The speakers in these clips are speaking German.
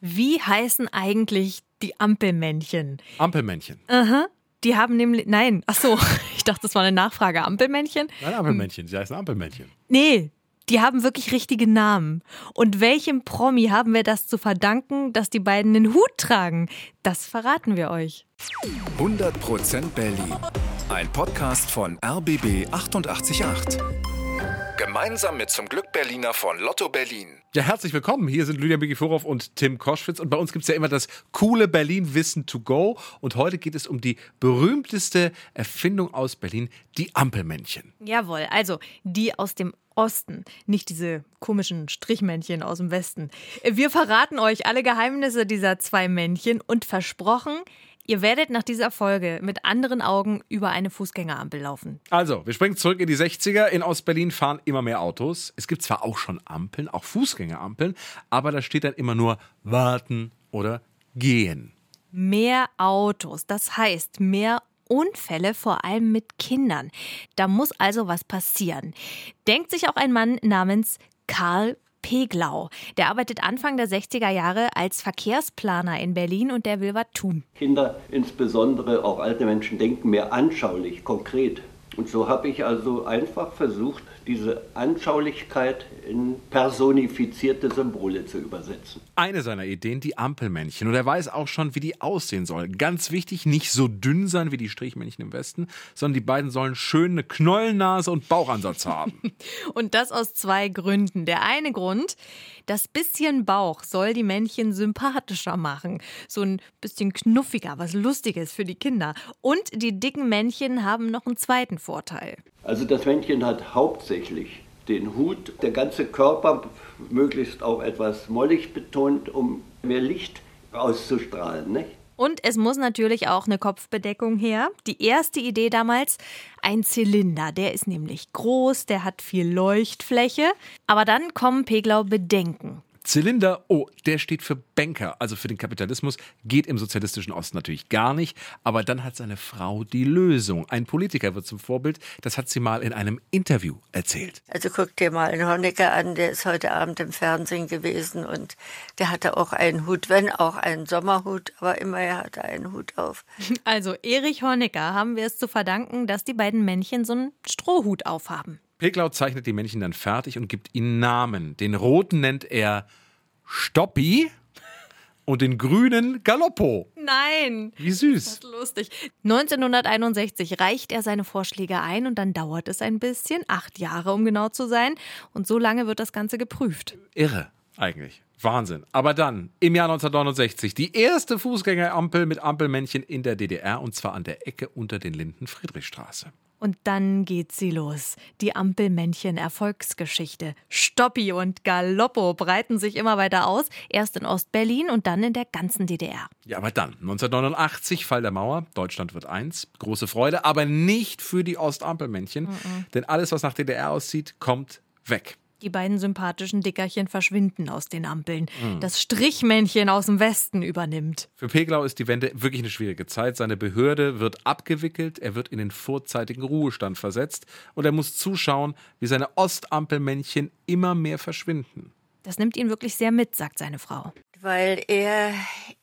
Wie heißen eigentlich die Ampelmännchen? Ampelmännchen. Aha. Die haben nämlich. Nein, ach so, ich dachte, das war eine Nachfrage. Ampelmännchen? Nein, Ampelmännchen. Sie heißen Ampelmännchen. Nee, die haben wirklich richtige Namen. Und welchem Promi haben wir das zu verdanken, dass die beiden den Hut tragen? Das verraten wir euch. 100% Berlin. Ein Podcast von RBB 888. Gemeinsam mit zum Glück Berliner von Lotto Berlin. Ja, herzlich willkommen. Hier sind Lydia Mikiforov und Tim Koschwitz. Und bei uns gibt es ja immer das coole Berlin-Wissen to go. Und heute geht es um die berühmteste Erfindung aus Berlin, die Ampelmännchen. Jawohl, also die aus dem Osten, nicht diese komischen Strichmännchen aus dem Westen. Wir verraten euch alle Geheimnisse dieser zwei Männchen und versprochen, Ihr werdet nach dieser Folge mit anderen Augen über eine Fußgängerampel laufen. Also, wir springen zurück in die 60er. In Ostberlin fahren immer mehr Autos. Es gibt zwar auch schon Ampeln, auch Fußgängerampeln, aber da steht dann immer nur warten oder gehen. Mehr Autos, das heißt mehr Unfälle, vor allem mit Kindern. Da muss also was passieren. Denkt sich auch ein Mann namens Karl Peglau. Der arbeitet Anfang der 60er Jahre als Verkehrsplaner in Berlin und der will was tun. Kinder, insbesondere auch alte Menschen, denken mehr anschaulich, konkret. Und so habe ich also einfach versucht, diese Anschaulichkeit in personifizierte Symbole zu übersetzen. Eine seiner Ideen, die Ampelmännchen. Und er weiß auch schon, wie die aussehen sollen. Ganz wichtig, nicht so dünn sein wie die Strichmännchen im Westen, sondern die beiden sollen schön eine Knollennase und Bauchansatz haben. und das aus zwei Gründen. Der eine Grund, das bisschen Bauch soll die Männchen sympathischer machen. So ein bisschen knuffiger, was Lustiges für die Kinder. Und die dicken Männchen haben noch einen zweiten Vorteil. Also das Männchen hat hauptsächlich den Hut, der ganze Körper möglichst auch etwas mollig betont, um mehr Licht auszustrahlen. Nicht? Und es muss natürlich auch eine Kopfbedeckung her. Die erste Idee damals, ein Zylinder. Der ist nämlich groß, der hat viel Leuchtfläche. Aber dann kommen Peglau Bedenken. Zylinder, oh, der steht für Banker, also für den Kapitalismus, geht im sozialistischen Osten natürlich gar nicht. Aber dann hat seine Frau die Lösung. Ein Politiker wird zum Vorbild. Das hat sie mal in einem Interview erzählt. Also guck dir mal einen Honecker an, der ist heute Abend im Fernsehen gewesen und der hatte auch einen Hut, wenn auch einen Sommerhut, aber immer er hatte einen Hut auf. Also Erich Honecker haben wir es zu verdanken, dass die beiden Männchen so einen Strohhut aufhaben. Peglau zeichnet die Männchen dann fertig und gibt ihnen Namen. Den roten nennt er Stoppi und den grünen Galoppo. Nein. Wie süß. Das ist lustig. 1961 reicht er seine Vorschläge ein und dann dauert es ein bisschen, acht Jahre um genau zu sein. Und so lange wird das Ganze geprüft. Irre eigentlich. Wahnsinn. Aber dann, im Jahr 1969, die erste Fußgängerampel mit Ampelmännchen in der DDR und zwar an der Ecke unter den Linden Friedrichstraße. Und dann geht sie los. Die Ampelmännchen-Erfolgsgeschichte. Stoppi und Galoppo breiten sich immer weiter aus. Erst in Ostberlin und dann in der ganzen DDR. Ja, aber dann, 1989, Fall der Mauer. Deutschland wird eins. Große Freude, aber nicht für die Ostampelmännchen. Mhm. Denn alles, was nach DDR aussieht, kommt weg. Die beiden sympathischen Dickerchen verschwinden aus den Ampeln. Mhm. Das Strichmännchen aus dem Westen übernimmt. Für Peglau ist die Wende wirklich eine schwierige Zeit. Seine Behörde wird abgewickelt, er wird in den vorzeitigen Ruhestand versetzt und er muss zuschauen, wie seine Ostampelmännchen immer mehr verschwinden. Das nimmt ihn wirklich sehr mit, sagt seine Frau. Weil er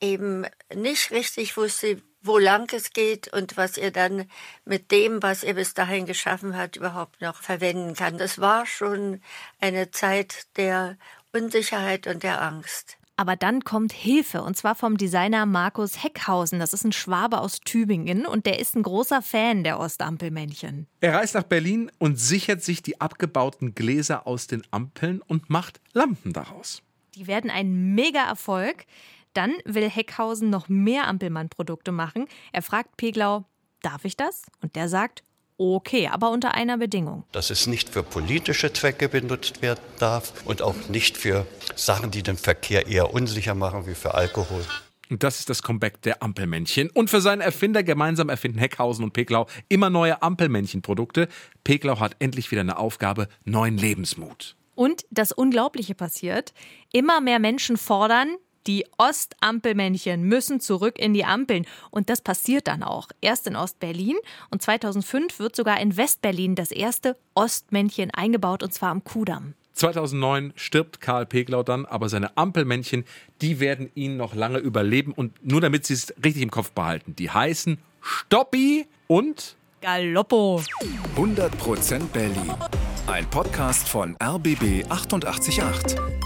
eben nicht richtig wusste, wo lang es geht und was er dann mit dem, was er bis dahin geschaffen hat, überhaupt noch verwenden kann. Das war schon eine Zeit der Unsicherheit und der Angst. Aber dann kommt Hilfe und zwar vom Designer Markus Heckhausen. Das ist ein Schwabe aus Tübingen und der ist ein großer Fan der Ostampelmännchen. Er reist nach Berlin und sichert sich die abgebauten Gläser aus den Ampeln und macht Lampen daraus. Die werden ein Mega-Erfolg. Dann will Heckhausen noch mehr Ampelmann-Produkte machen. Er fragt Peglau, darf ich das? Und der sagt, okay, aber unter einer Bedingung. Dass es nicht für politische Zwecke benutzt werden darf und auch nicht für Sachen, die den Verkehr eher unsicher machen, wie für Alkohol. Und das ist das Comeback der Ampelmännchen. Und für seinen Erfinder gemeinsam erfinden Heckhausen und Peglau immer neue Ampelmännchen-Produkte. Peglau hat endlich wieder eine Aufgabe, neuen Lebensmut. Und das Unglaubliche passiert. Immer mehr Menschen fordern, die Ostampelmännchen müssen zurück in die Ampeln. Und das passiert dann auch. Erst in Ostberlin und 2005 wird sogar in Westberlin das erste Ostmännchen eingebaut und zwar am Kudamm. 2009 stirbt Karl Peglau dann, aber seine Ampelmännchen, die werden ihn noch lange überleben und nur damit sie es richtig im Kopf behalten, die heißen Stoppi und Galoppo. 100% Berlin. Ein Podcast von RBB 888.